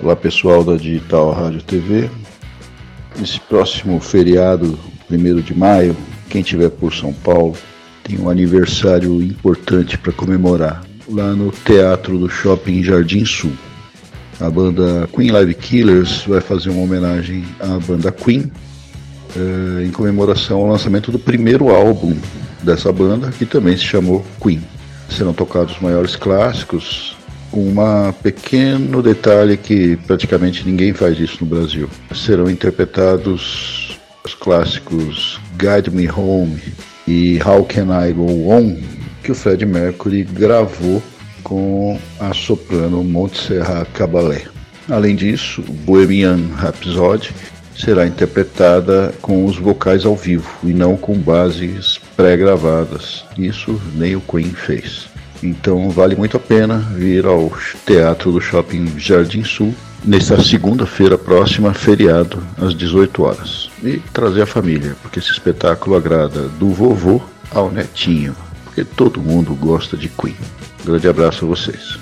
Olá pessoal da Digital Rádio TV. Esse próximo feriado, 1 de maio, quem estiver por São Paulo, tem um aniversário importante para comemorar lá no Teatro do Shopping Jardim Sul. A banda Queen Live Killers vai fazer uma homenagem à banda Queen eh, em comemoração ao lançamento do primeiro álbum dessa banda, que também se chamou Queen. Serão tocados os maiores clássicos, um pequeno detalhe que praticamente ninguém faz isso no Brasil. Serão interpretados os clássicos Guide Me Home e How Can I Go On, que o Fred Mercury gravou com a soprano Montserrat Caballé. Além disso, Bohemian Rhapsody será interpretada com os vocais ao vivo e não com bases pré-gravadas. Isso nem o Queen fez. Então vale muito a pena vir ao Teatro do Shopping Jardim Sul nesta segunda-feira próxima, feriado, às 18 horas. E trazer a família, porque esse espetáculo agrada do vovô ao netinho, porque todo mundo gosta de Queen. Grande abraço a vocês.